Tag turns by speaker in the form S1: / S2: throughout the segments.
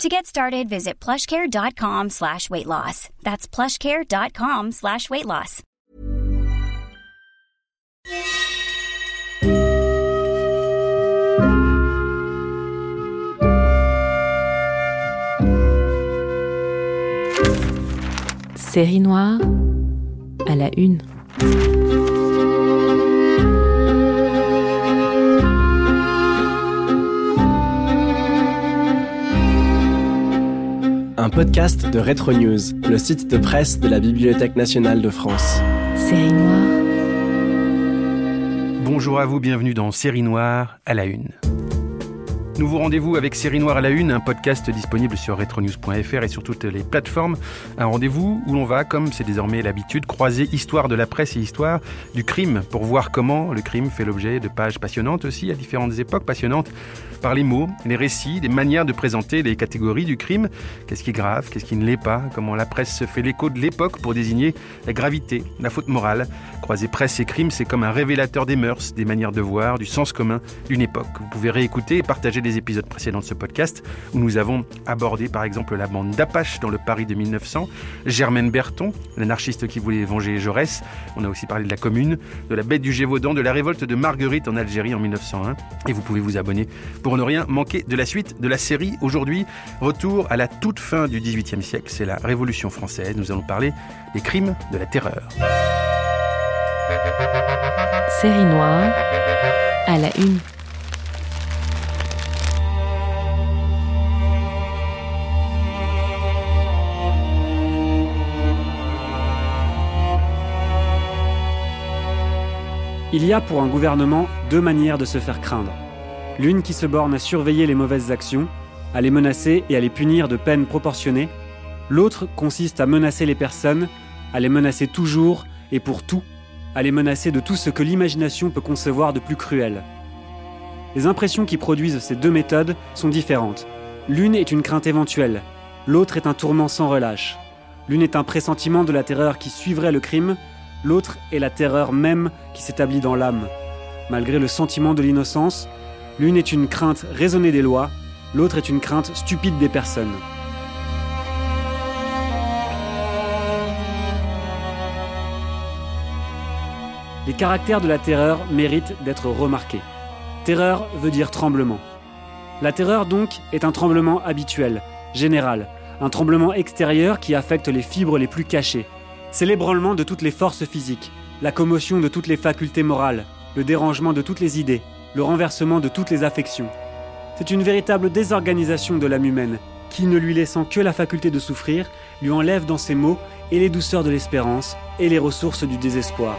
S1: To get started, visit plushcare.com slash weight loss. That's plushcare.com slash weight loss.
S2: Série noire à la une.
S3: Un podcast de Retro News, le site de presse de la Bibliothèque nationale de France.
S2: Série noire.
S4: Bonjour à vous, bienvenue dans Série Noire à la Une. Nouveau rendez-vous avec Série Noire à la Une, un podcast disponible sur retronews.fr et sur toutes les plateformes. Un rendez-vous où l'on va, comme c'est désormais l'habitude, croiser histoire de la presse et histoire du crime pour voir comment le crime fait l'objet de pages passionnantes aussi à différentes époques passionnantes par les mots, les récits, les manières de présenter les catégories du crime. Qu'est-ce qui est grave, qu'est-ce qui ne l'est pas, comment la presse se fait l'écho de l'époque pour désigner la gravité, la faute morale. Croiser presse et crime, c'est comme un révélateur des mœurs, des manières de voir, du sens commun d'une époque. Vous pouvez réécouter et partager des épisodes précédents de ce podcast où nous avons abordé par exemple la bande d'Apache dans le Paris de 1900, Germaine Berton, l'anarchiste qui voulait venger Jaurès. On a aussi parlé de la Commune, de la bête du Gévaudan, de la révolte de Marguerite en Algérie en 1901. Et vous pouvez vous abonner pour ne rien manquer de la suite de la série. Aujourd'hui, retour à la toute fin du XVIIIe siècle, c'est la Révolution française. Nous allons parler des crimes de la terreur.
S2: Série noire à la une.
S5: Il y a pour un gouvernement deux manières de se faire craindre. L'une qui se borne à surveiller les mauvaises actions, à les menacer et à les punir de peines proportionnées. L'autre consiste à menacer les personnes, à les menacer toujours et pour tout, à les menacer de tout ce que l'imagination peut concevoir de plus cruel. Les impressions qui produisent ces deux méthodes sont différentes. L'une est une crainte éventuelle, l'autre est un tourment sans relâche. L'une est un pressentiment de la terreur qui suivrait le crime, l'autre est la terreur même qui s'établit dans l'âme. Malgré le sentiment de l'innocence, l'une est une crainte raisonnée des lois, l'autre est une crainte stupide des personnes. Les caractères de la terreur méritent d'être remarqués. Terreur veut dire tremblement. La terreur donc est un tremblement habituel, général, un tremblement extérieur qui affecte les fibres les plus cachées. C'est l'ébranlement de toutes les forces physiques, la commotion de toutes les facultés morales, le dérangement de toutes les idées, le renversement de toutes les affections. C'est une véritable désorganisation de l'âme humaine, qui, ne lui laissant que la faculté de souffrir, lui enlève dans ses mots et les douceurs de l'espérance et les ressources du désespoir.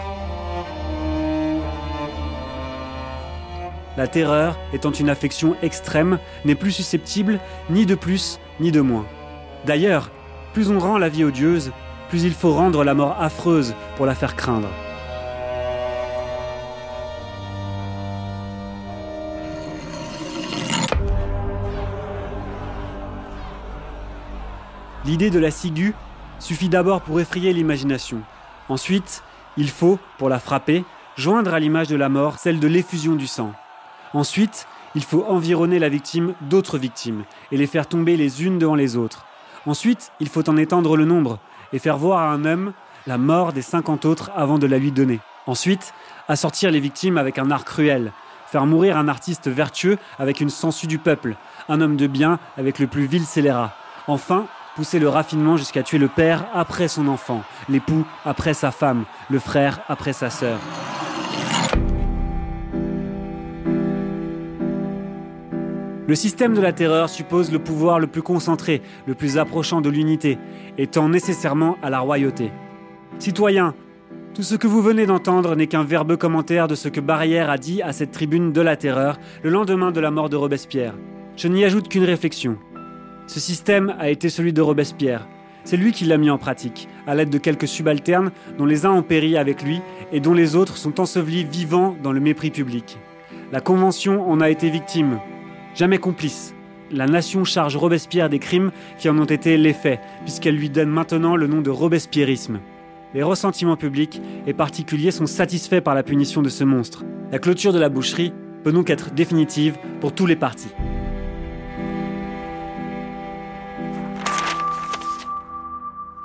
S5: La terreur, étant une affection extrême, n'est plus susceptible ni de plus ni de moins. D'ailleurs, plus on rend la vie odieuse, plus il faut rendre la mort affreuse pour la faire craindre. L'idée de la ciguë suffit d'abord pour effrayer l'imagination. Ensuite, il faut, pour la frapper, joindre à l'image de la mort celle de l'effusion du sang. Ensuite, il faut environner la victime d'autres victimes et les faire tomber les unes devant les autres. Ensuite, il faut en étendre le nombre et faire voir à un homme la mort des 50 autres avant de la lui donner. Ensuite, assortir les victimes avec un art cruel, faire mourir un artiste vertueux avec une sangsue du peuple, un homme de bien avec le plus vil scélérat. Enfin, pousser le raffinement jusqu'à tuer le père après son enfant, l'époux après sa femme, le frère après sa sœur. Le système de la terreur suppose le pouvoir le plus concentré, le plus approchant de l'unité, étant nécessairement à la royauté. Citoyens, tout ce que vous venez d'entendre n'est qu'un verbeux commentaire de ce que Barrière a dit à cette tribune de la terreur le lendemain de la mort de Robespierre. Je n'y ajoute qu'une réflexion. Ce système a été celui de Robespierre, C'est lui qui l'a mis en pratique, à l'aide de quelques subalternes dont les uns ont péri avec lui et dont les autres sont ensevelis vivants dans le mépris public. La Convention en a été victime, jamais complice. La nation charge Robespierre des crimes qui en ont été l'effet, puisqu'elle lui donne maintenant le nom de Robespierrisme. Les ressentiments publics et particuliers sont satisfaits par la punition de ce monstre. La clôture de la boucherie peut donc être définitive pour tous les partis.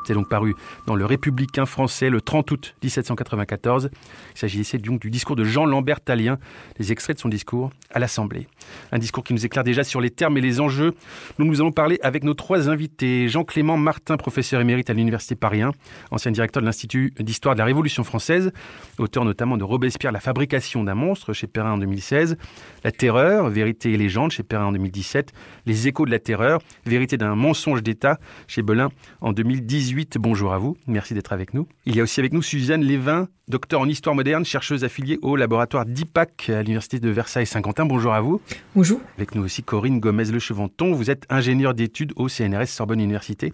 S4: C'est donc paru dans le Républicain français le 30 août 1794. Il s'agissait donc du discours de Jean Lambert Talien, des extraits de son discours à l'Assemblée. Un discours qui nous éclaire déjà sur les termes et les enjeux. Nous nous allons parler avec nos trois invités. Jean-Clément Martin, professeur émérite à l'Université Paris 1, ancien directeur de l'Institut d'histoire de la Révolution française, auteur notamment de Robespierre, la fabrication d'un monstre chez Perrin en 2016, La Terreur, vérité et légende chez Perrin en 2017, Les échos de la terreur, vérité d'un mensonge d'État chez Belin en 2018 bonjour à vous. Merci d'être avec nous. Il y a aussi avec nous Suzanne Lévin, docteur en histoire moderne, chercheuse affiliée au laboratoire d'IPAC à l'Université de Versailles-Saint-Quentin. Bonjour à vous.
S6: Bonjour.
S4: Avec nous aussi Corinne Gomez-Le Chevanton. Vous êtes ingénieur d'études au CNRS Sorbonne Université.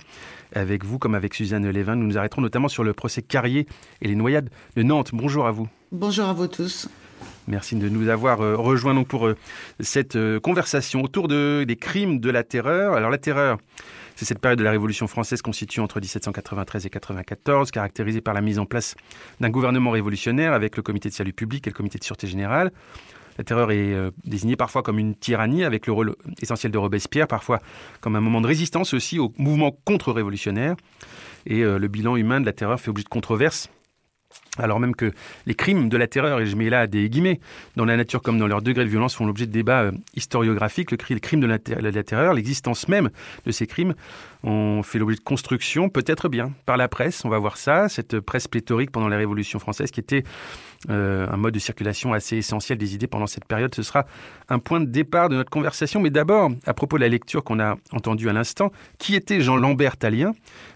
S4: Avec vous, comme avec Suzanne Lévin, nous nous arrêterons notamment sur le procès Carrier et les noyades de Nantes. Bonjour à vous.
S6: Bonjour à vous tous.
S4: Merci de nous avoir euh, rejoints donc pour euh, cette euh, conversation autour de, des crimes de la terreur. Alors la terreur, c'est cette période de la Révolution française constituée entre 1793 et 94, caractérisée par la mise en place d'un gouvernement révolutionnaire avec le comité de salut public et le comité de sûreté générale. La terreur est euh, désignée parfois comme une tyrannie avec le rôle essentiel de Robespierre, parfois comme un moment de résistance aussi au mouvement contre-révolutionnaire. Et euh, le bilan humain de la terreur fait objet de controverses alors même que les crimes de la terreur, et je mets là des guillemets, dans la nature comme dans leur degré de violence, font l'objet de débats euh, historiographiques, le, crime de la, terreur, l'existence même de ces crimes, ont fait l'objet de construction, peut-être bien, par la presse, on va voir ça, cette presse pléthorique pendant la Révolution française qui était euh, un mode de circulation assez essentiel des idées pendant cette période. Ce sera un point de départ de notre conversation. Mais d'abord, à propos de la lecture qu'on a entendue à l'instant, qui était Jean Lambert Talien,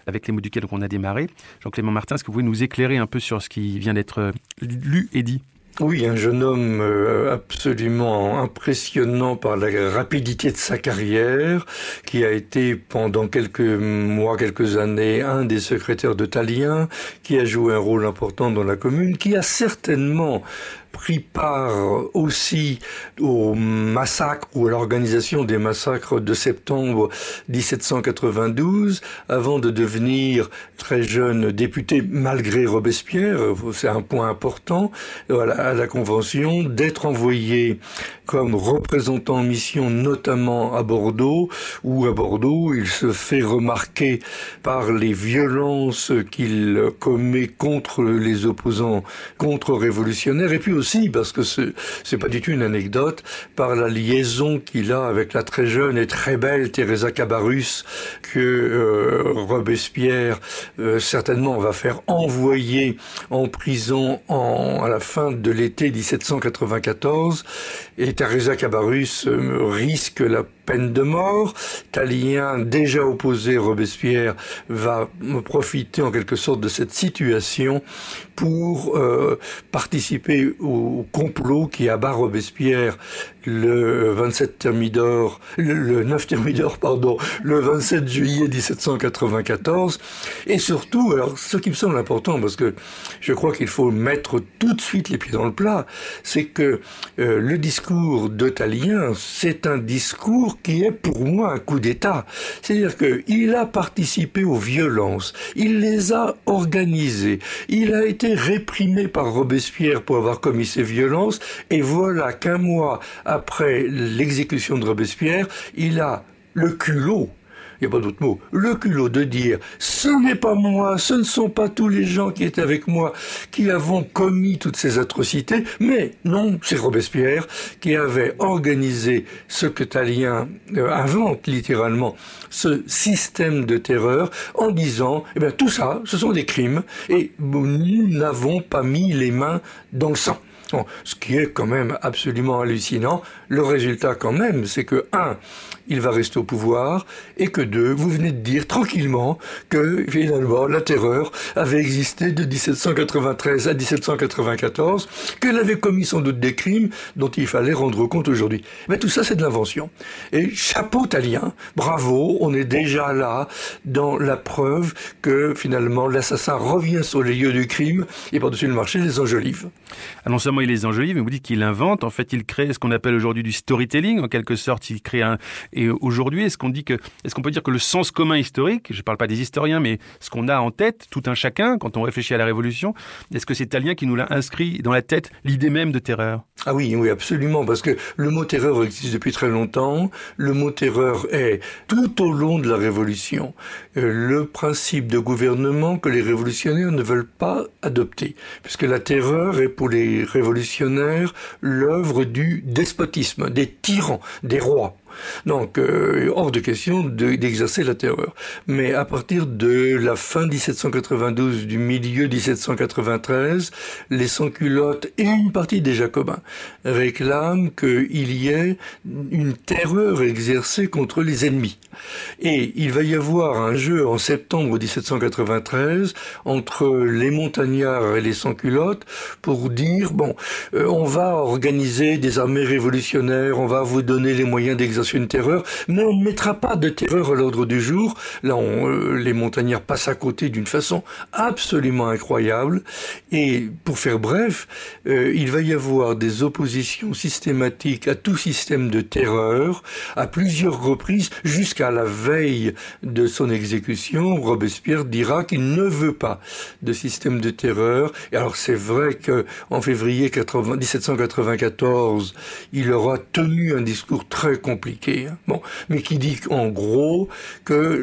S4: avec les mots duquel on a démarré? Jean-Clément Martin, est-ce que vous pouvez nous éclairer un peu sur ce qui vient d'être euh, lu et dit.
S7: Oui, un jeune homme euh, absolument impressionnant par la rapidité de sa carrière, qui a été pendant quelques mois, quelques années, un des secrétaires de Talien, qui a joué un rôle important dans la commune, qui a certainement pris part aussi au massacre ou à l'organisation des massacres de septembre 1792 avant de devenir très jeune député malgré Robespierre, c'est un point important à la Convention, d'être envoyé comme représentant en mission notamment à Bordeaux, où à Bordeaux il se fait remarquer par les violences qu'il commet contre les opposants contre-révolutionnaires, et puis aussi, parce que c'est pas du tout une anecdote, par la liaison qu'il a avec la très jeune et très belle Teresa Cabarrus, que euh, Robespierre euh, certainement va faire envoyer en prison en, à la fin de l'été 1794. Et Teresa Cabarrus euh, risque la peine de mort. Talien, déjà opposé Robespierre, va profiter en quelque sorte de cette situation pour participer au complot qui abat Robespierre le 27 Thermidor, le, 9 Thermidor, pardon, le 27 juillet 1794. Et surtout, alors ce qui me semble important, parce que je crois qu'il faut mettre tout de suite les pieds dans le plat, c'est que euh, le discours de Talien, c'est un discours qui est pour moi un coup d'État. C'est-à-dire qu'il a participé aux violences, il les a organisées, il a été réprimé par Robespierre pour avoir commis ces violences, et voilà qu'un mois après l'exécution de Robespierre, il a le culot il n'y a pas d'autre mot, le culot de dire ce n'est pas moi, ce ne sont pas tous les gens qui étaient avec moi qui avons commis toutes ces atrocités, mais non, c'est Robespierre qui avait organisé ce que Talien euh, invente littéralement, ce système de terreur, en disant, eh bien tout ça, ce sont des crimes, et nous n'avons pas mis les mains dans le sang. Ce qui est quand même absolument hallucinant. Le résultat quand même, c'est que, un, il va rester au pouvoir, et que deux, vous venez de dire tranquillement que finalement la terreur avait existé de 1793 à 1794, qu'elle avait commis sans doute des crimes dont il fallait rendre compte aujourd'hui. Mais tout ça, c'est de l'invention. Et chapeau talien, bravo, on est déjà là dans la preuve que finalement l'assassin revient sur les lieux du crime et par-dessus le marché les enjolive.
S4: Ah, non seulement il les enjolive, mais vous dites qu'il invente, en fait il crée ce qu'on appelle aujourd'hui du storytelling, en quelque sorte il crée un... Et aujourd'hui, est-ce qu'on dit que, est-ce qu'on peut dire que le sens commun historique, je ne parle pas des historiens, mais ce qu'on a en tête, tout un chacun, quand on réfléchit à la Révolution, est-ce que c'est Talien qui nous l'a inscrit dans la tête, l'idée même de terreur?
S7: Ah oui, oui, absolument, parce que le mot terreur existe depuis très longtemps, le mot terreur est tout au long de la Révolution euh, le principe de gouvernement que les révolutionnaires ne veulent pas adopter, puisque la terreur est pour les révolutionnaires l'œuvre du despotisme, des tyrans, des rois. Donc, euh, hors de question d'exercer la terreur. Mais à partir de la fin 1792, du milieu 1793, les sans-culottes et une partie des jacobins réclament qu'il y ait une terreur exercée contre les ennemis. Et il va y avoir un jeu en septembre 1793 entre les montagnards et les sans-culottes pour dire, bon, euh, on va organiser des armées révolutionnaires, on va vous donner les moyens d'exercer une terreur, mais on ne mettra pas de terreur à l'ordre du jour. Là, euh, les montagnards passent à côté d'une façon absolument incroyable. Et pour faire bref, euh, il va y avoir des oppositions systématiques à tout système de terreur à plusieurs reprises jusqu'à la veille de son exécution. Robespierre dira qu'il ne veut pas de système de terreur. Et alors c'est vrai que en février 1794, il aura tenu un discours très compliqué Hein. bon, mais qui dit en gros que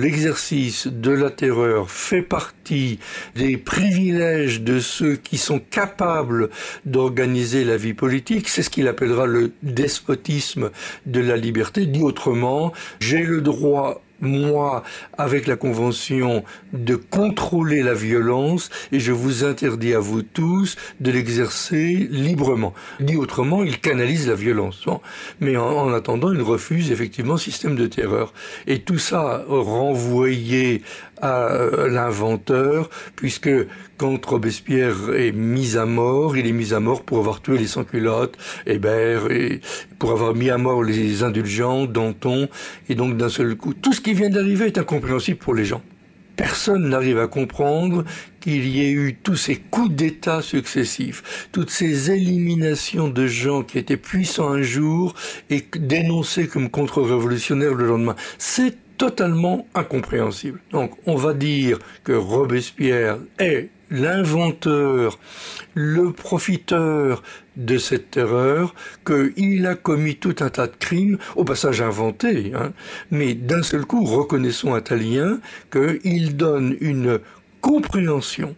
S7: l'exercice de la terreur fait partie des privilèges de ceux qui sont capables d'organiser la vie politique. C'est ce qu'il appellera le despotisme de la liberté. Dit autrement, j'ai le droit moi, avec la Convention, de contrôler la violence et je vous interdis à vous tous de l'exercer librement. Dit autrement, il canalise la violence. Mais en, attendant, il refuse effectivement système de terreur. Et tout ça renvoyé à euh, l'inventeur, puisque quand Robespierre est mis à mort, il est mis à mort pour avoir tué les sans-culottes, Hébert, et pour avoir mis à mort les indulgents, Danton, et donc d'un seul coup, tout ce qui vient d'arriver est incompréhensible pour les gens. Personne n'arrive à comprendre qu'il y ait eu tous ces coups d'État successifs, toutes ces éliminations de gens qui étaient puissants un jour et dénoncés comme contre-révolutionnaires le lendemain. C'est totalement incompréhensible. Donc on va dire que Robespierre est l'inventeur, le profiteur de cette terreur, qu'il a commis tout un tas de crimes, au passage inventés, hein, mais d'un seul coup, reconnaissons à Talien qu'il donne une compréhension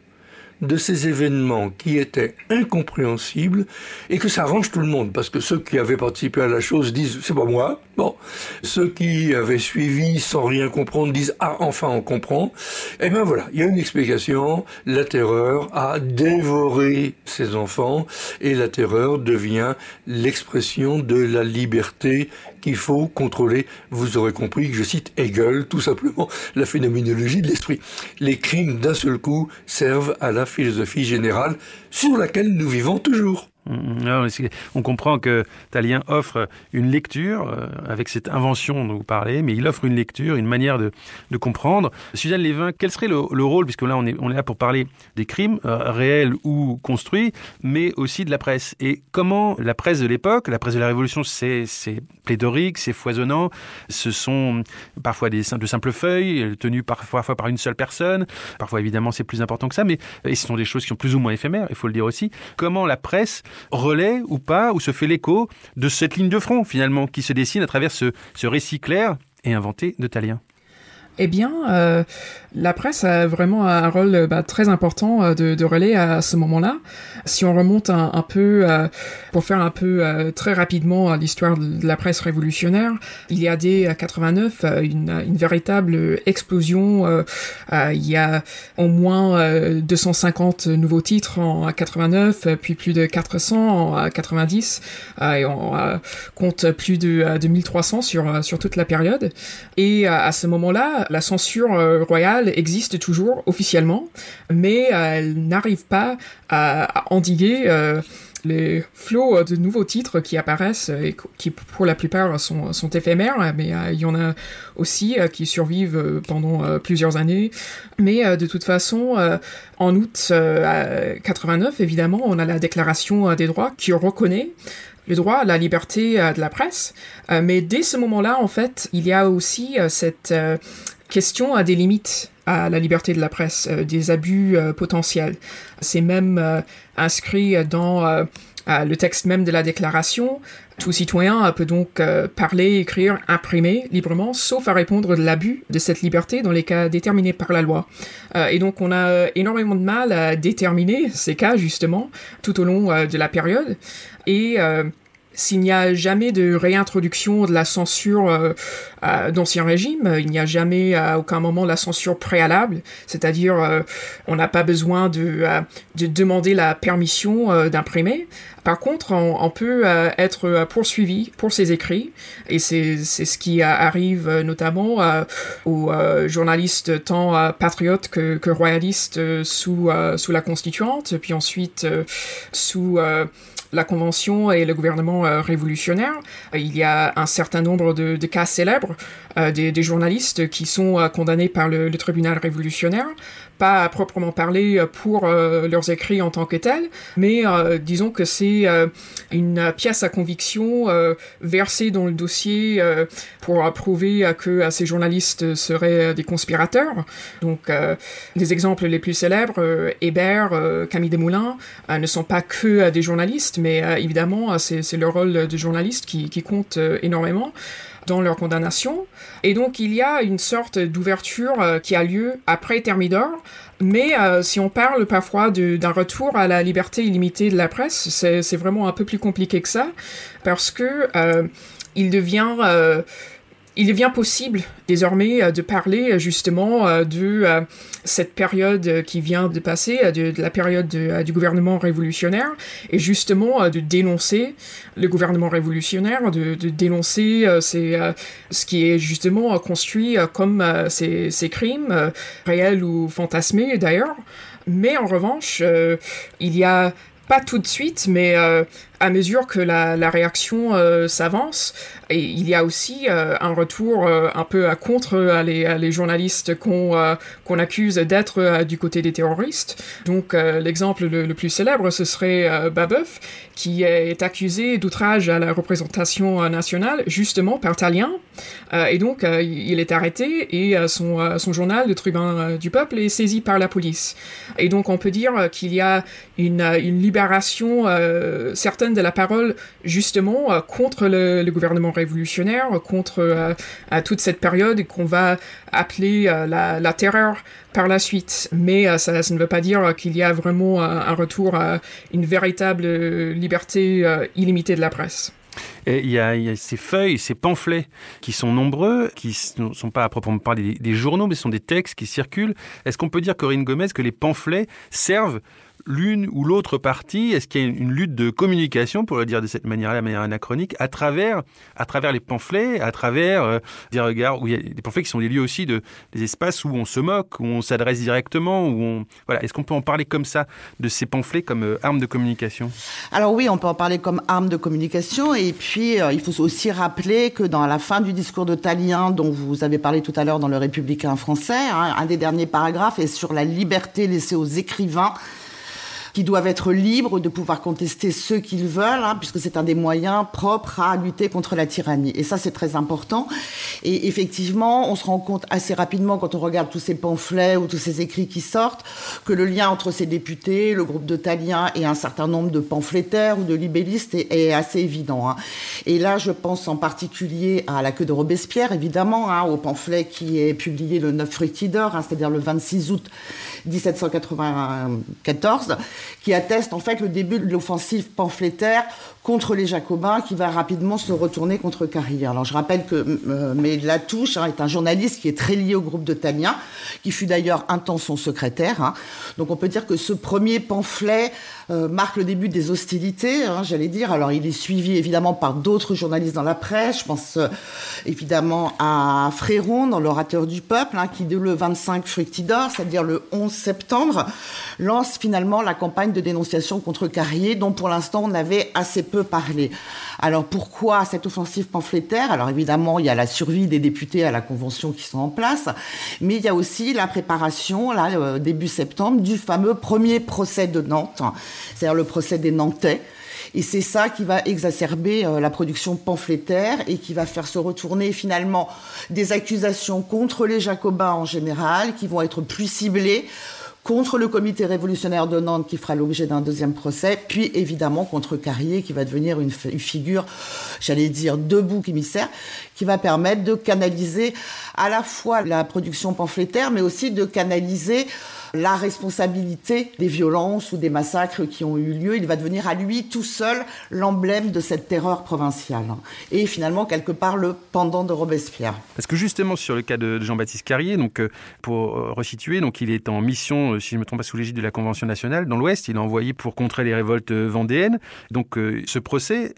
S7: de ces événements qui étaient incompréhensibles et que ça arrange tout le monde parce que ceux qui avaient participé à la chose disent c'est pas moi. Bon, ceux qui avaient suivi sans rien comprendre disent ah enfin on comprend. Et eh ben voilà, il y a une explication. La terreur a dévoré ses enfants et la terreur devient l'expression de la liberté qu'il faut contrôler. Vous aurez compris que je cite Hegel, tout simplement la phénoménologie de l'esprit. Les crimes d'un seul coup servent à la philosophie générale sur laquelle nous vivons toujours.
S4: Mm, on comprend que Talien offre une lecture euh, avec cette invention dont vous parlez, mais il offre une lecture, une manière de, comprendre. Suzanne Lévin, quel serait le, rôle, puisque là on est, là pour parler des crimes euh, réels ou construits, mais aussi de la presse. Et comment la presse de l'époque, la presse de la Révolution, c'est plédorique, c'est foisonnant, ce sont parfois des, de simples feuilles, tenues parfois par une seule personne, parfois évidemment c'est plus important que ça, mais et ce sont des choses qui sont plus ou moins éphémères, il faut le dire aussi. Comment la presse relaie ou pas, ou se fait l'écho de cette ligne de front finalement qui se dessine à travers ce, récit clair et inventé de Talien
S6: Eh bien, euh, la presse a vraiment un rôle bah, très important euh, de, de, relais à ce moment-là. Si on remonte un, peu, euh, pour faire un peu euh, très rapidement l'histoire de la presse révolutionnaire, il y a dès 89 une, une véritable explosion. il y a au moins 250 nouveaux titres en 89, puis plus de 400 en 90, et on compte plus de 2300 sur, sur toute la période. Et à ce moment-là, la censure royale existe toujours officiellement, mais elle n'arrive pas à, endiguer euh, les flots de nouveaux titres qui apparaissent et qui pour la plupart sont, sont éphémères, mais euh, il y en a aussi euh, qui survivent pendant plusieurs années. Mais de toute façon, en août 89, évidemment, on a la Déclaration des droits qui reconnaît le droit à la liberté de la presse. mais dès ce moment-là, en fait, il y a aussi cette question à des limites à la liberté de la presse, euh, des abus euh, potentiels. C'est même euh, inscrit dans le texte même de la déclaration. Tout citoyen peut donc parler, écrire, imprimer librement, sauf à répondre de l'abus de cette liberté dans les cas déterminés par la loi. et donc on a énormément de mal à déterminer ces cas justement tout au long de la période. Et s'il n'y a jamais de réintroduction de la censure euh, euh, d'ancien régime, il n'y a jamais à aucun moment la censure préalable, c'est-à-dire euh, on n'a pas besoin de, de, demander la permission d'imprimer. Par contre, on, peut être poursuivi pour ses écrits, et c'est ce qui arrive notamment aux journalistes tant patriotes que, que royalistes sous, sous la Constituante, puis ensuite sous la Convention et le gouvernement euh, révolutionnaire. Il y a un certain nombre de, cas célèbres euh, des, journalistes qui sont euh, condamnés par le, tribunal révolutionnaire pas à proprement parler pour leurs écrits en tant que tels, mais disons que c'est une pièce à conviction versée dans le dossier pour prouver que ces journalistes seraient des conspirateurs. Donc, les exemples les plus célèbres, Hébert, Camille Desmoulins, ne sont pas que des journalistes, mais euh, évidemment, euh, c'est le rôle de journaliste qui, compte euh, énormément dans leur condamnation. Et donc il y a une sorte d'ouverture qui a lieu après Thermidor, mais si on parle parfois d'un retour à la liberté illimitée de la presse, c'est vraiment un peu plus compliqué que ça, parce que il devient il devient possible désormais euh, de parler euh, justement euh, de cette période qui vient de passer, de, la période du gouvernement révolutionnaire, et justement de dénoncer le gouvernement révolutionnaire, de, dénoncer ce qui est justement construit comme ces, crimes, réels ou fantasmés d'ailleurs. Mais en revanche, il y a pas tout de suite, mais à mesure que la, réaction euh, s'avance, et il y a aussi euh, un retour euh, un peu à contre les, journalistes qu'on accuse d'être du côté des terroristes. Donc l'exemple le, plus célèbre, ce serait Babeuf, qui est accusé d'outrage à la représentation nationale, justement par Talien. et donc il est arrêté et son, son journal, le Tribun du Peuple, est saisi par la police. Et donc on peut dire qu'il y a une, une libération certaine de la parole justement euh, contre le, gouvernement révolutionnaire, contre euh, toute cette période qu'on va appeler euh, la, terreur par la suite. Mais ça, ne veut pas dire qu'il y a vraiment un retour à une véritable liberté illimitée de la presse.
S4: Et il y, a, ces feuilles, ces pamphlets qui sont nombreux, qui ne sont pas à proprement parler des, journaux, mais sont des textes qui circulent. Est-ce qu'on peut dire, Corinne Gomez, que les pamphlets servent l'une ou l'autre partie Est-ce qu'il y a une lutte de communication, pour le dire de cette manière-là, de manière anachronique, à travers, à travers les pamphlets, à travers euh, des regards, où il y a des pamphlets qui sont des lieux aussi de des espaces où on se moque, où on s'adresse directement, où on voilà. Est-ce qu'on peut en parler comme ça de ces pamphlets comme euh, arme de communication?
S8: Alors oui, on peut en parler comme arme de communication, et puis euh, il faut aussi rappeler que dans la fin du discours de Talien, dont vous avez parlé tout à l'heure dans le Républicain français, hein, un des derniers paragraphes est sur la liberté laissée aux écrivains qui doivent être libres de pouvoir contester ceux qu'ils veulent, hein, puisque c'est un des moyens propres à lutter contre la tyrannie. Et ça, c'est très important. Et effectivement, on se rend compte assez rapidement quand on regarde tous ces pamphlets ou tous ces écrits qui sortent, que le lien entre ces députés, le groupe de Taliens et un certain nombre de pamphlétaires ou de libellistes est, assez évident. Hein. Et là, je pense en particulier à la queue de Robespierre, évidemment, hein, au pamphlet qui est publié le 9 Fructidor, hein, c'est-à-dire le 26 août 1794, qui atteste en fait le début de l'offensive pamphlétaire contre les Jacobins qui va rapidement se retourner contre Carrière. Alors je rappelle que euh, Latouche hein, est un journaliste qui est très lié au groupe de Tania, qui fut d'ailleurs un temps son secrétaire. Hein. Donc on peut dire que ce premier pamphlet euh, marque le début des hostilités, hein, j'allais dire. Alors il est suivi évidemment par d'autres journalistes dans la presse. Je pense euh, évidemment à Fréron dans l'orateur du peuple, qui dès le 25 Fructidor, c'est-à-dire le 11 septembre, lance finalement la campagne de dénonciation contre Carrier, dont pour l'instant on avait assez peu parlé. Alors pourquoi cette offensive pamphlétaire? Alors évidemment, il y a la survie des députés à la convention qui sont en place, mais il y a aussi la préparation, là, euh, début septembre, du fameux premier procès de Nantes, c'est-à-dire le procès des Nantais. Et c'est ça qui va exacerber euh, la production pamphlétaire et qui va faire se retourner finalement des accusations contre les jacobins en général, qui vont être plus ciblées contre le comité révolutionnaire de Nantes qui fera l'objet d'un deuxième procès, puis évidemment contre Carrier qui va devenir une, figure, j'allais dire, de bouc émissaire, qui va permettre de canaliser à la fois la production pamphlétaire, mais aussi de canaliser la responsabilité des violences ou des massacres qui ont eu lieu. Il va devenir à lui tout seul l'emblème de cette terreur provinciale. Et finalement, quelque part, le pendant de Robespierre.
S4: Parce que justement, sur le cas de Jean-Baptiste Carrier, donc, euh, pour euh, resituer, donc, il est en mission, euh, si je ne me trompe pas, sous l'égide de la Convention nationale dans l'Ouest. Il est envoyé pour contrer les révoltes vendéennes. Donc, ce procès,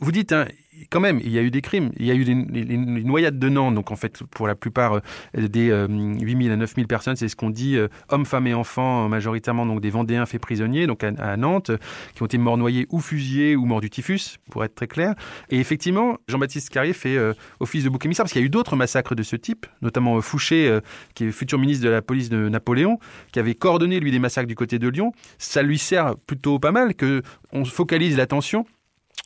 S4: vous dites, hein, quand même, il y a eu des crimes. Il y a eu des, noyades de Nantes. Donc, en fait, pour la plupart euh, des 8000 euh, à 9000 personnes, c'est ce qu'on dit euh, hommes, femmes et enfants, majoritairement donc des Vendéens faits prisonniers, donc à, Nantes, qui ont été morts noyés ou fusillés ou morts du typhus, pour être très clair. Et effectivement, Jean-Baptiste Carrier fait office de bouc émissaire parce qu'il y a eu d'autres massacres de ce type, notamment Fouché, qui est futur ministre de la police de Napoléon, qui avait coordonné, lui, des massacres du côté de Lyon. Ça lui sert plutôt pas mal que on focalise l'attention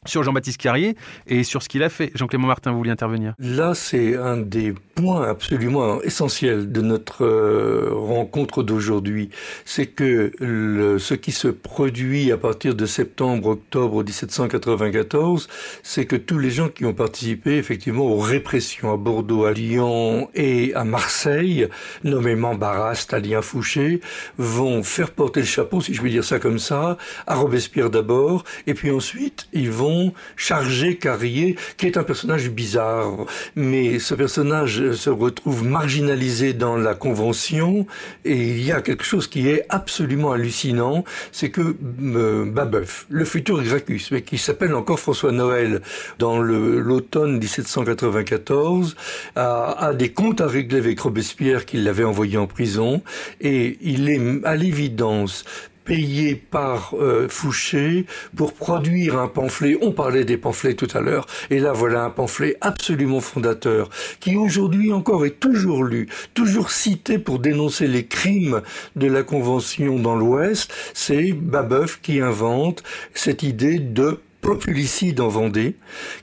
S4: sur Jean-Baptiste Carrier et sur ce qu'il a fait. Jean-Clément Martin, vous vouliez intervenir?
S7: Là, c'est un des points absolument essentiels de notre euh, rencontre d'aujourd'hui. C'est que ce qui se produit à partir de septembre-octobre 1794, c'est que tous les gens qui ont participé effectivement aux répressions à Bordeaux, à Lyon et à Marseille, nommément Barras, Stalin, Fouché, vont faire porter le chapeau, si je puis dire ça comme ça, à Robespierre d'abord, et puis ensuite ils vont chargé Carrier, qui est un personnage bizarre. Mais ce personnage se retrouve marginalisé dans la Convention, et il y a quelque chose qui est absolument hallucinant, c'est que euh, Babeuf, le futur Gracchus, mais qui s'appelle encore François Noël, dans l'automne 1794, a, a des comptes à régler avec Robespierre qui l'avait envoyé en prison, et il est à l'évidence payé par euh, Fouché pour produire un pamphlet. On parlait des pamphlets tout à l'heure, et là voilà un pamphlet absolument fondateur qui aujourd'hui encore est toujours lu, toujours cité pour dénoncer les crimes de la Convention dans l'Ouest. C'est Babeuf qui invente cette idée de populicide en Vendée,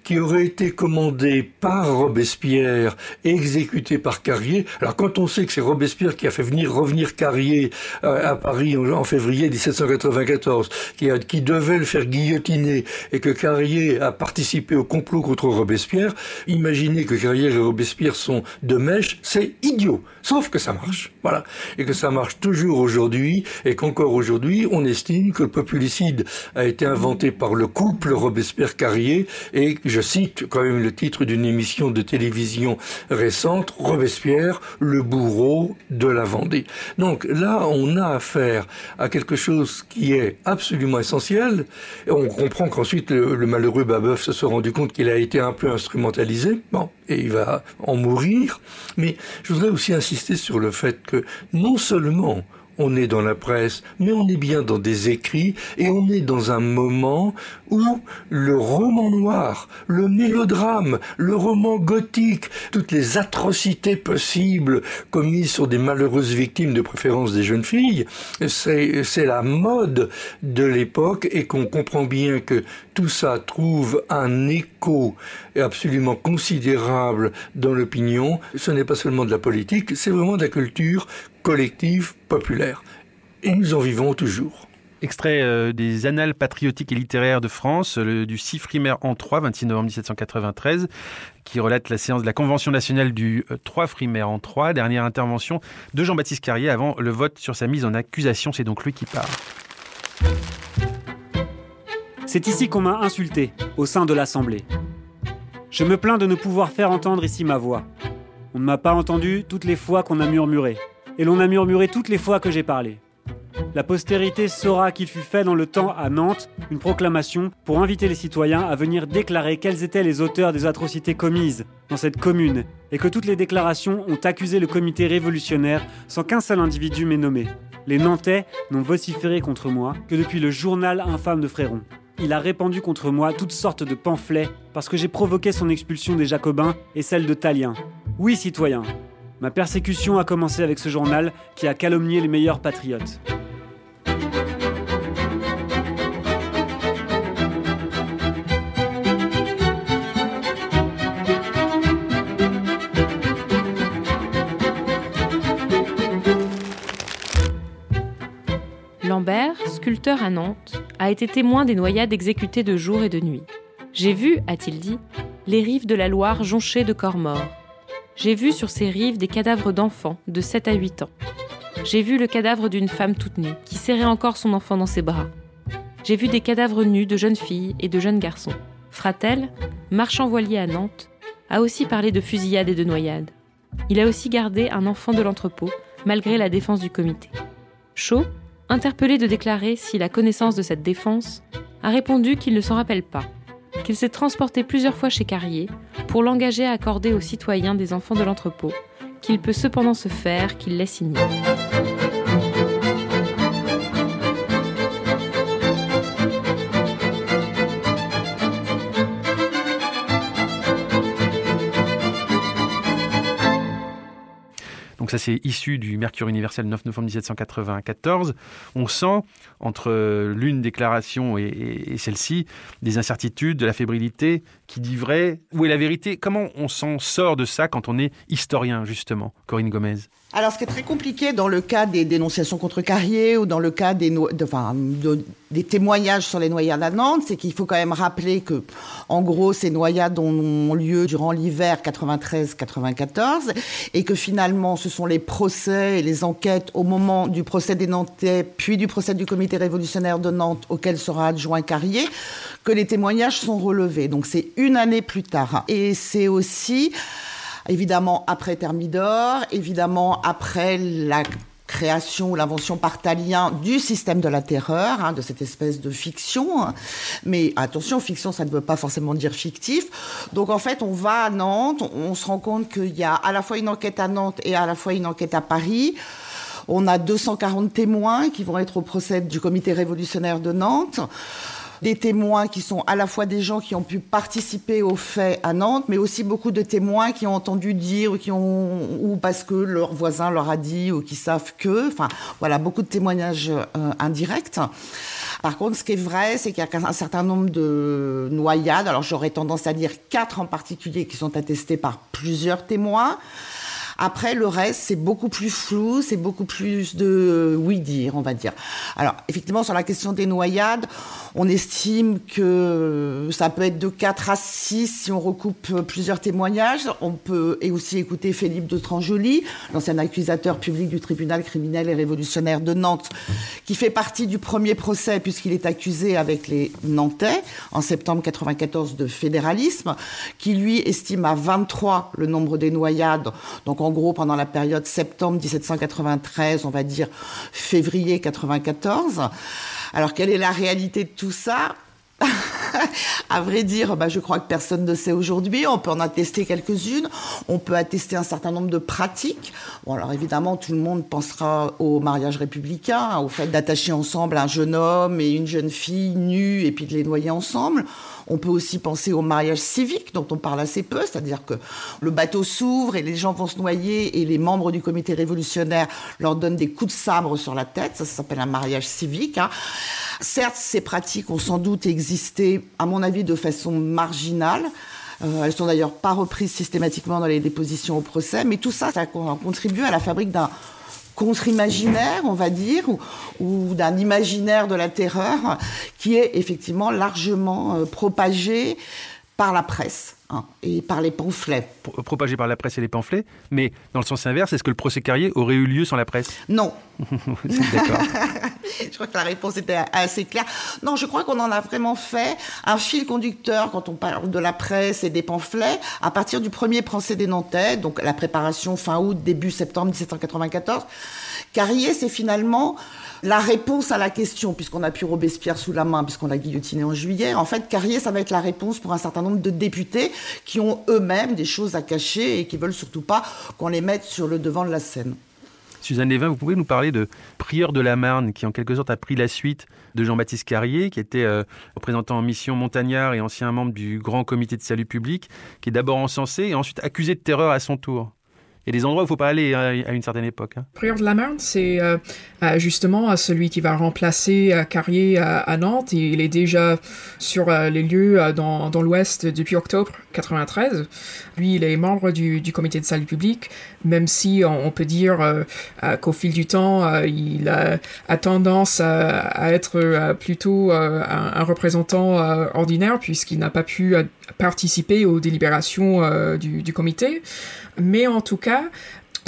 S7: qui aurait été commandé par Robespierre et exécuté par Carrier. Alors quand on sait que c'est Robespierre qui a fait venir revenir Carrier euh, à Paris en, février 1794, qui, devait le faire guillotiner et que Carrier a participé au complot contre Robespierre, imaginez que Carrier et Robespierre sont de mèche, c'est idiot. Sauf que ça marche, voilà, et que ça marche toujours aujourd'hui, et qu'encore aujourd'hui, on estime que le populicide a été inventé par le couple Robespierre-Carrier et je cite quand même le titre d'une émission de télévision récente, Robespierre, le bourreau de la Vendée. Donc là, on a affaire à quelque chose qui est absolument essentiel. Et on comprend qu'ensuite le, malheureux Babeuf se soit rendu compte qu'il a été un peu instrumentalisé. Bon, et il va en mourir. Mais je voudrais aussi insister sur le fait que non seulement on est dans la presse, mais on est bien dans des écrits et on est dans un moment où le roman noir, le mélodrame, le roman gothique, toutes les atrocités possibles commises sur des malheureuses victimes, de préférence des jeunes filles, c'est la mode de l'époque et qu'on comprend bien que tout ça trouve un écho absolument considérable dans l'opinion. Ce n'est pas seulement de la politique, c'est vraiment de la culture collective populaire. Et nous en vivons toujours.
S4: Extrait euh, des Annales patriotiques et littéraires de France, du 6 Frimaire en 3, 26 novembre 1793, qui relate la séance de la Convention nationale du 3 euh, Frimaire en 3, dernière intervention de Jean-Baptiste Carrier avant le vote sur sa mise en accusation. C'est donc lui qui parle.
S5: C'est ici qu'on m'a insulté, au sein de l'Assemblée. Je me plains de ne pouvoir faire entendre ici ma voix. On ne m'a pas entendu toutes les fois qu'on a murmuré, et l'on a murmuré toutes les fois que j'ai parlé. La postérité saura qu'il fut fait dans le temps à Nantes une proclamation pour inviter les citoyens à venir déclarer quels étaient les auteurs des atrocités commises dans cette commune et que toutes les déclarations ont accusé le comité révolutionnaire sans qu'un seul individu m'ait nommé. Les Nantais n'ont vociféré contre moi que depuis le journal infâme de Fréron. Il a répandu contre moi toutes sortes de pamphlets parce que j'ai provoqué son expulsion des Jacobins et celle de Talien. Oui, citoyens, ma persécution a commencé avec ce journal qui a calomnié les meilleurs patriotes.
S2: Lambert, sculpteur à Nantes, a été témoin des noyades exécutées de jour et de nuit. J'ai vu, a-t-il dit, les rives de la Loire jonchées de corps morts. J'ai vu sur ces rives des cadavres d'enfants de 7 à 8 ans. J'ai vu le cadavre d'une femme toute nue qui serrait encore son enfant dans ses bras. J'ai vu des cadavres nus de jeunes filles et de jeunes garçons. Fratel, marchand voilier à Nantes, a aussi parlé de fusillade et de noyade. Il a aussi gardé un enfant de l'entrepôt, malgré la défense du comité. Chaud, interpellé de déclarer s'il a connaissance de cette défense, a répondu qu'il ne s'en rappelle pas, qu'il s'est transporté plusieurs fois chez Carrier pour l'engager à accorder aux citoyens des enfants de l'entrepôt, qu'il peut cependant se faire qu'il l'ait signé.
S4: Donc ça, c'est issu du Mercure universel 9 novembre 1794. On sent, entre l'une déclaration et, celle-ci, des incertitudes, de la fébrilité. Qui dit vrai Où est la vérité Comment on s'en sort de ça quand on est historien, justement, Corinne Gomez?
S8: Alors, ce qui est très compliqué dans le cas des dénonciations contre Carrier ou dans le cas des, témoignages sur les noyades à Nantes, c'est qu'il faut quand même rappeler que, en gros, ces noyades ont lieu durant l'hiver 93-94 et que finalement, ce sont les procès et les enquêtes au moment du procès des Nantais, puis du procès du comité révolutionnaire de Nantes auquel sera adjoint Carrier, que les témoignages sont relevés. Donc, c'est une année plus tard. Et c'est aussi évidemment après Thermidor, évidemment après la création ou l'invention par Talien du système de la terreur, hein, de cette espèce de fiction. Mais attention, fiction, ça ne veut pas forcément dire fictif. Donc en fait, on va à Nantes, on se rend compte qu'il y a à la fois une enquête à Nantes et à la fois une enquête à Paris. On a 240 témoins qui vont être au procès du comité révolutionnaire de Nantes des témoins qui sont à la fois des gens qui ont pu participer aux faits à Nantes, mais aussi beaucoup de témoins qui ont entendu dire ou qui ont ou parce que leur voisin leur a dit ou qui savent que. Enfin, voilà, beaucoup de témoignages euh, indirects. Par contre, ce qui est vrai, c'est qu'il y a un certain nombre de noyades. Alors, j'aurais tendance à dire quatre en particulier qui sont attestés par plusieurs témoins. Après, le reste, c'est beaucoup plus flou, c'est beaucoup plus de oui-dire, on va dire. Alors, effectivement, sur la question des noyades, on estime que ça peut être de 4 à 6 si on recoupe plusieurs témoignages. On peut et aussi écouter Philippe de Trangely, l'ancien accusateur public du tribunal criminel et révolutionnaire de Nantes, qui fait partie du premier procès puisqu'il est accusé avec les Nantais en septembre 94 de fédéralisme, qui lui estime à 23 le nombre des noyades. Donc, en gros, pendant la période septembre 1793, on va dire février 94. Alors, quelle est la réalité de tout ça? À vrai dire, bah, je crois que personne ne sait aujourd'hui. On peut en attester quelques-unes. On peut attester un certain nombre de pratiques. Bon, alors évidemment, tout le monde pensera au mariage républicain, au fait d'attacher ensemble un jeune homme et une jeune fille nue et puis de les noyer ensemble. On peut aussi penser au mariage civique dont on parle assez peu, c'est-à-dire que le bateau s'ouvre et les gens vont se noyer et les membres du comité révolutionnaire leur donnent des coups de sabre sur la tête. Ça, ça s'appelle un mariage civique. Hein. Certes, ces pratiques ont sans doute existé, à mon avis, de façon marginale. Euh, elles sont d'ailleurs pas reprises systématiquement dans les dépositions au procès, mais tout ça, ça a contribué à la fabrique d'un contre-imaginaire, on va dire, ou, d'un imaginaire de la terreur qui est effectivement largement euh, propagé par la presse. Hein, et par les pamphlets.
S4: Propagé par la presse et les pamphlets, mais dans le sens inverse, est-ce que le procès Carrier aurait eu lieu sans la presse?
S8: Non. D'accord. je crois que la réponse était assez claire. Non, je crois qu'on en a vraiment fait un fil conducteur quand on parle de la presse et des pamphlets à partir du premier procès des Nantais, donc la préparation fin août, début septembre 1794. Carrier, c'est finalement la réponse à la question, puisqu'on a pu Robespierre sous la main, puisqu'on l'a guillotiné en juillet, en fait, Carrier, ça va être la réponse pour un certain nombre de députés qui ont eux-mêmes des choses à cacher et qui veulent surtout pas qu'on les mette sur le devant de la scène.
S4: Suzanne Lévin, vous pouvez nous parler de Prieur de la Marne, qui en quelque sorte a pris la suite de Jean-Baptiste Carrier, qui était euh, représentant en mission montagnard et ancien membre du Grand Comité de Salut Public, qui est d'abord encensé et ensuite accusé de terreur à son tour y a des endroits où il ne faut pas aller hein, à une certaine époque.
S6: Hein. Prieur de la Marne, c'est euh, euh, justement celui qui va remplacer euh, Carrier à Nantes. il est déjà sur les lieux dans, l'Ouest depuis octobre 93. Lui, il est membre du, comité de salut public, même si on, peut dire qu'au fil du temps, il a, tendance à, être plutôt un, représentant ordinaire, puisqu'il n'a pas pu participer aux délibérations du, du comité. Mais en tout cas,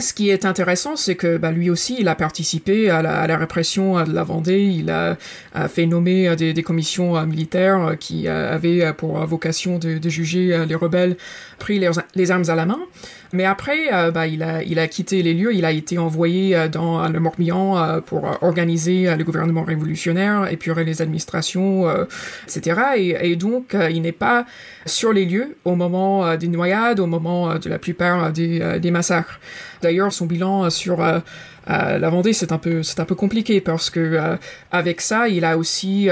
S6: ce qui est intéressant, c'est que bah, lui aussi, il a participé à la, répression de la Vendée. Il a, fait nommer des, commissions euh, militaires euh, qui euh, avaient pour vocation de, juger les rebelles pris les, armes à la main. Mais après, bah, il, a, il a quitté les lieux. Il a été envoyé dans le Morbihan pour organiser le gouvernement révolutionnaire, épurer les administrations, etc. Et, donc, il n'est pas sur les lieux au moment des noyades, au moment de la plupart des, des massacres. D'ailleurs, son bilan sur euh, euh, la Vendée, c'est un peu, compliqué parce que euh, avec ça, il a aussi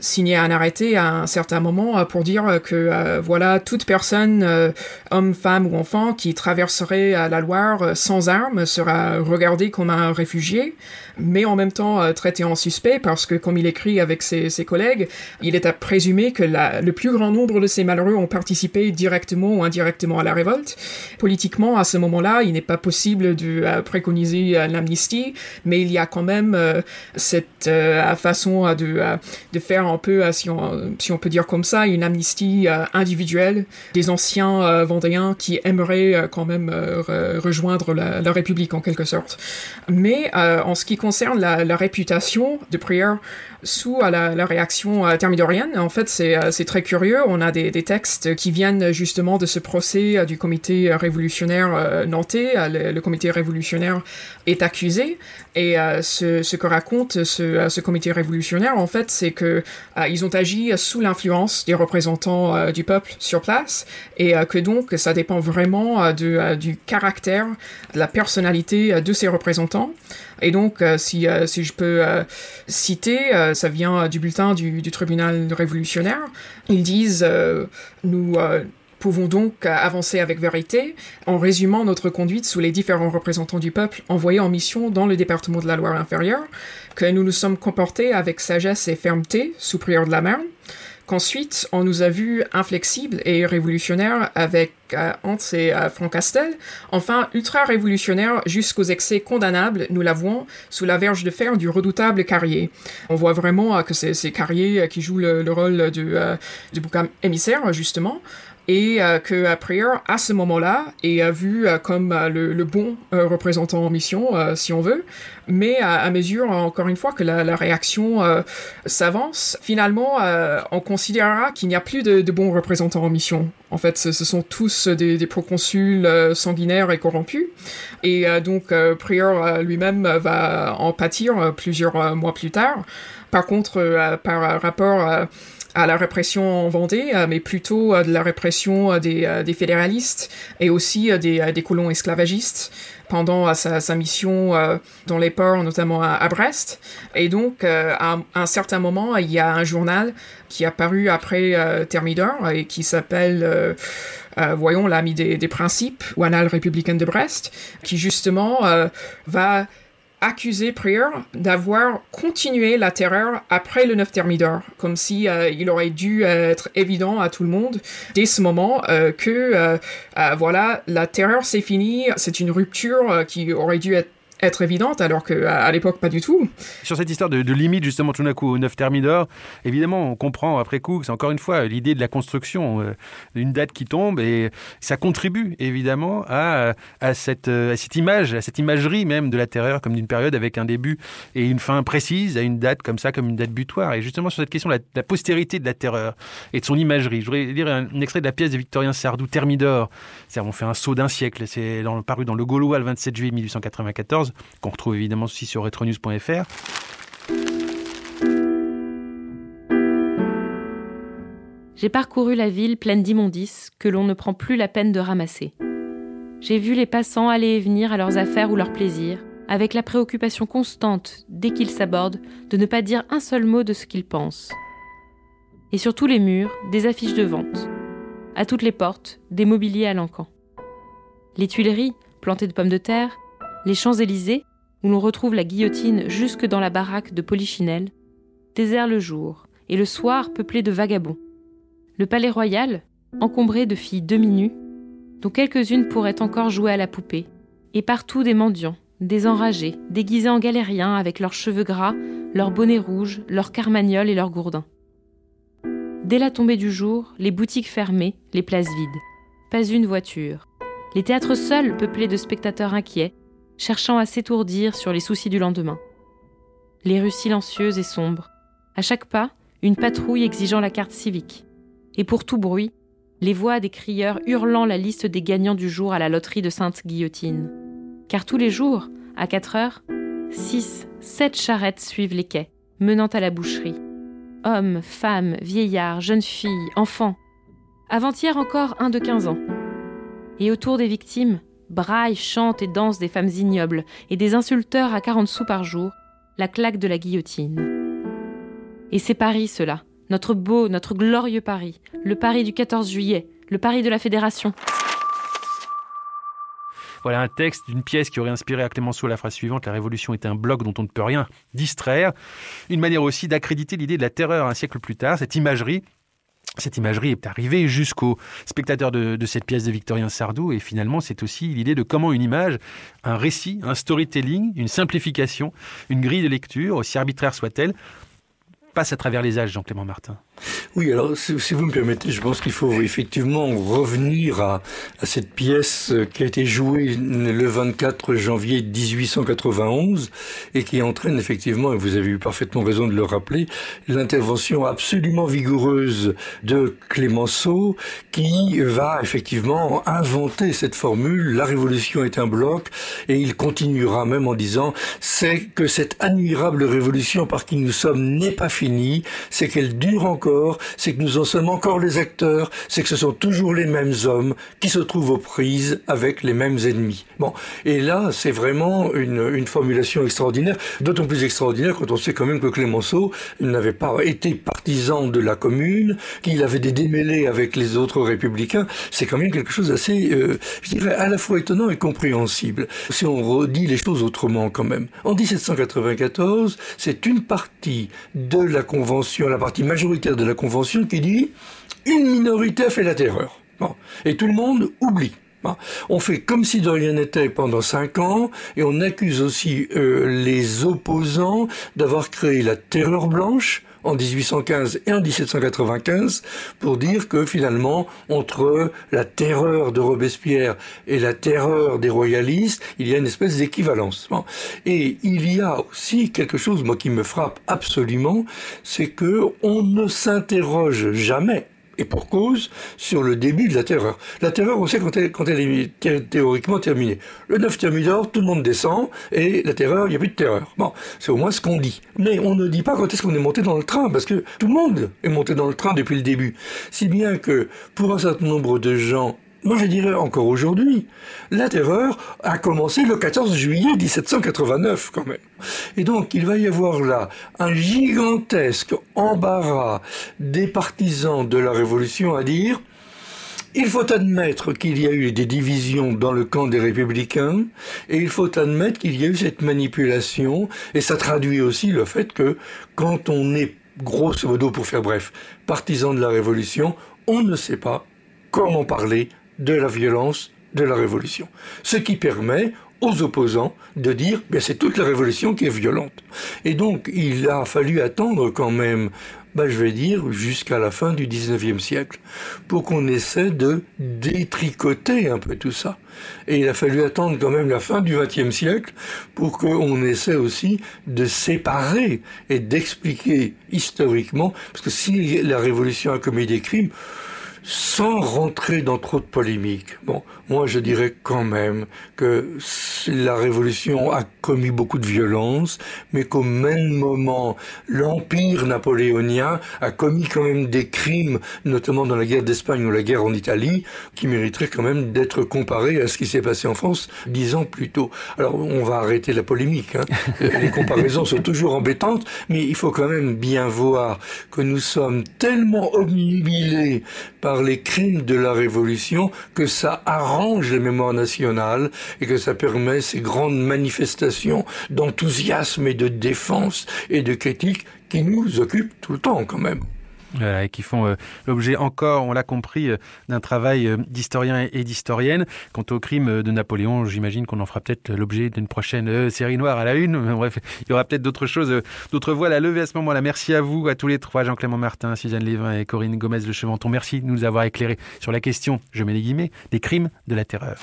S6: signé un arrêté à un certain moment pour dire que voilà, toute personne, homme, femme ou enfant, qui traverserait la Loire sans armes sera regardée comme un réfugié mais en même temps euh, traité en suspect parce que, comme il écrit avec ses, collègues, il est à présumer que le plus grand nombre de ces malheureux ont participé directement ou indirectement à la révolte. Politiquement, à ce moment-là, il n'est pas possible de euh, préconiser euh, l'amnistie, mais il y a quand même cette façon de, faire un peu, si on, peut dire comme ça, une amnistie individuelle des anciens Vendéens qui aimeraient quand même rejoindre la, la, République en quelque sorte. Mais en ce qui concerne la, réputation de Prieur sous la, la réaction euh, thermidorienne, en fait, euh, c'est très curieux. On a des, textes qui viennent justement de ce procès euh, du comité révolutionnaire nantais. Le, comité révolutionnaire est accusé. Et ce, que raconte ce, ce, comité révolutionnaire, en fait, c'est que ils ont agi sous l'influence des représentants du peuple sur place et que donc ça dépend vraiment du caractère, de la personnalité de ces représentants. Et donc, euh, si, euh, si je peux euh, citer, ça vient du bulletin du, du tribunal révolutionnaire. Ils disent, nous pouvons donc avancer avec vérité en résumant notre conduite sous les différents représentants du peuple envoyés en mission dans le département de la Loire inférieure, que nous nous sommes comportés avec sagesse et fermeté sous prière de la Marne, qu'ensuite on nous a vus inflexibles et révolutionnaires avec euh, Hans et euh, Franck Castel, enfin ultra-révolutionnaires jusqu'aux excès condamnables, nous l'avouons, sous la verge de fer du redoutable Carrier. On voit vraiment euh, que c'est Carrier qui joue le, rôle du, du émissaire, justement et euh, que a priori à ce moment-là est euh, vu euh, comme le, bon représentant en mission, si on veut, mais à, mesure, encore une fois, que la, réaction s'avance, finalement, on considérera qu'il n'y a plus de, bons représentants en mission. En fait, ce, sont tous des, proconsuls sanguinaires et corrompus, et donc Prior lui-même va en pâtir plusieurs mois plus tard par contre, par rapport à la répression en Vendée, mais plutôt de la répression des, des fédéralistes et aussi des, des colons esclavagistes pendant sa, mission euh, dans les ports, notamment à, Brest. Et donc, euh, à, un certain moment, il y a un journal qui a paru après euh, Thermidor et qui s'appelle voyons, l'ami des, des, principes, ou Annales républicaine de Brest, qui justement va accusé Prieur d'avoir continué la terreur après le 9 Thermidor, comme si euh, il aurait dû être évident à tout le monde dès ce moment euh, que euh, voilà la terreur c'est fini, c'est une rupture qui aurait dû être être évidente, alors qu'à l'époque, pas du tout.
S4: Sur cette histoire de, limite, justement, tout d'un coup, au 9 Thermidor, évidemment, on comprend après coup que c'est encore une fois l'idée de la construction euh, d'une date qui tombe et ça contribue évidemment à, à, cette, image, à cette imagerie même de la terreur comme d'une période avec un début et une fin précise à une date comme ça, comme une date butoir. Et justement, sur cette question de la, postérité de la terreur et de son imagerie, je voudrais lire un, extrait de la pièce de Victorien Sardou, Thermidor. On fait un saut d'un siècle. C'est paru dans Le Gaulois le 27 juillet 1894 qu'on retrouve évidemment aussi sur retronews.fr.
S2: J'ai parcouru la ville pleine d'immondices que l'on ne prend plus la peine de ramasser. J'ai vu les passants aller et venir à leurs affaires ou leurs plaisirs, avec la préoccupation constante, dès qu'ils s'abordent, de ne pas dire un seul mot de ce qu'ils pensent. Et sur tous les murs, des affiches de vente. À toutes les portes, des mobiliers à l'encan. Les Tuileries, plantées de pommes de terre, les Champs-Élysées, où l'on retrouve la guillotine jusque dans la baraque de Polichinelle, désert le jour, et le soir peuplé de vagabonds. Le palais royal, encombré de filles demi-nues, dont quelques-unes pourraient encore jouer à la poupée, et partout des mendiants, des enragés, déguisés en galériens avec leurs cheveux gras, leurs bonnets rouges, leurs carmagnols et leurs gourdins. Dès la tombée du jour, les boutiques fermées, les places vides. Pas une voiture. Les théâtres seuls peuplés de spectateurs inquiets, cherchant à s'étourdir sur les soucis du lendemain. Les rues silencieuses et sombres. À chaque pas, une patrouille exigeant la carte civique. Et pour tout bruit, les voix des crieurs hurlant la liste des gagnants du jour à la loterie de Sainte-Guillotine. Car tous les jours, à 4 heures, 6, 7 charrettes suivent les quais, menant à la boucherie. Hommes, femmes, vieillards, jeunes filles, enfants. Avant-hier encore un de 15 ans. Et autour des victimes, braillent, chantent et dansent des femmes ignobles et des insulteurs à 40 sous par jour, la claque de la guillotine. Et c'est Paris, cela, notre beau, notre glorieux Paris, le Paris du 14 juillet, le Paris de la Fédération.
S4: Voilà un texte d'une pièce qui aurait inspiré à Clémenceau la phrase suivante La Révolution est un bloc dont on ne peut rien distraire. Une manière aussi d'accréditer l'idée de la terreur un siècle plus tard, cette imagerie cette imagerie est arrivée jusqu'au spectateur de, cette pièce de Victorien Sardou et finalement c'est aussi l'idée de comment une image, un récit, un storytelling, une simplification, une grille de lecture, aussi arbitraire soit-elle, passe à travers les âges, Jean-Clément Martin.
S7: Oui, alors si, vous me permettez, je pense qu'il faut effectivement revenir à, à, cette pièce euh, qui a été jouée le 24 janvier 1891 et qui entraîne effectivement, et vous avez eu parfaitement raison de le rappeler, l'intervention absolument vigoureuse de Clémenceau qui va effectivement inventer cette formule, la révolution est un bloc, et il continuera même en disant, c'est que cette admirable révolution par qui nous sommes n'est pas finie, c'est qu'elle dure encore c'est que nous en sommes encore les acteurs, c'est que ce sont toujours les mêmes hommes qui se trouvent aux prises avec les mêmes ennemis. Bon, et là, c'est vraiment une, une formulation extraordinaire, d'autant plus extraordinaire quand on sait quand même que Clémenceau n'avait pas été partisan de la commune, qu'il avait des démêlés avec les autres républicains. C'est quand même quelque chose d'assez, euh, je dirais, à la fois étonnant et compréhensible. Si on redit les choses autrement quand même. En 1794, c'est une partie de la convention, la partie majoritaire de la Convention qui dit une minorité fait la terreur. Et tout le monde oublie. On fait comme si de rien n'était pendant cinq ans et on accuse aussi euh, les opposants d'avoir créé la terreur blanche en 1815 et en 1795 pour dire que finalement, entre la terreur de Robespierre et la terreur des royalistes, il y a une espèce d'équivalence. Et il y a aussi quelque chose, moi, qui me frappe absolument, c'est que on ne s'interroge jamais et pour cause, sur le début de la terreur. La terreur, on sait quand elle, est théoriquement terminée. Le 9 Thermidor, tout le monde descend, et la terreur, il n'y a plus de terreur. Bon, c'est au moins ce qu'on dit. Mais on ne dit pas quand est-ce qu'on est monté dans le train, parce que tout le monde est monté dans le train depuis le début. Si bien que, pour un certain nombre de gens, moi je dirais encore aujourd'hui, la terreur a commencé le 14 juillet 1789 quand même. Et donc il va y avoir là un gigantesque embarras des partisans de la Révolution à dire il faut admettre qu'il y a eu des divisions dans le camp des républicains et il faut admettre qu'il y a eu cette manipulation et ça traduit aussi le fait que quand on est grosso modo pour faire bref partisan de la révolution, on ne sait pas comment parler de la violence de la révolution. Ce qui permet aux opposants de dire bien c'est toute la révolution qui est violente. Et donc il a fallu attendre quand même bah, je vais dire, jusqu'à la fin du 19e siècle, pour qu'on essaie de détricoter un peu tout ça. Et il a fallu attendre quand même la fin du 20e siècle pour qu'on essaie aussi de séparer et d'expliquer historiquement, parce que si la révolution a commis des crimes, sans rentrer dans trop de polémiques. Bon, moi je dirais quand même que la révolution a commis beaucoup de violence, mais qu'au même moment, l'empire napoléonien a commis quand même des crimes, notamment dans la guerre d'Espagne ou la guerre en Italie, qui mériteraient quand même d'être comparés à ce qui s'est passé en France dix ans plus tôt. Alors on va arrêter la polémique. Hein. Les comparaisons sont toujours embêtantes, mais il faut quand même bien voir que nous sommes tellement omnibilés par les crimes de la Révolution que ça arrange les mémoires nationales et que ça permet ces grandes manifestations d'enthousiasme et de défense et de critique qui nous occupent tout le temps quand même.
S4: Voilà, et qui font euh, l'objet encore, on l'a compris, euh, d'un travail euh, d'historien et d'historienne. Quant au crime de Napoléon, j'imagine qu'on en fera peut-être l'objet d'une prochaine série noire à la une. Bref, il y aura peut-être d'autres choses, d'autres voiles à lever à ce moment-là. Merci à vous, à tous les trois, Jean-Clément Martin, Suzanne Lévin et Corinne Gomez-Le Chevanton. Merci de nous avoir éclairé sur la question, je mets les guillemets, des crimes de la terreur.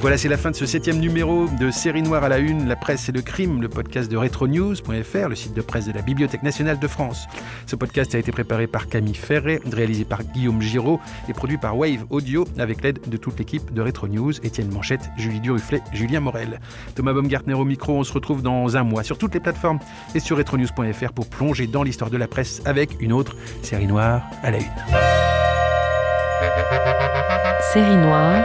S4: Voilà, c'est la fin de ce septième numéro de Série Noire à la Une, la presse et le crime, le podcast de retronews.fr, le site de presse de la Bibliothèque nationale de France. Ce podcast a été préparé par Camille Ferret, réalisé par Guillaume Giraud et produit par Wave Audio avec l'aide de toute l'équipe de Retro News, Étienne Manchette, Julie Duruflet, Julien Morel. Thomas Baumgartner au micro, on se retrouve dans un mois sur toutes les plateformes et sur retronews.fr pour plonger dans l'histoire de la presse avec une autre Série Noire à la Une.
S2: Série Noire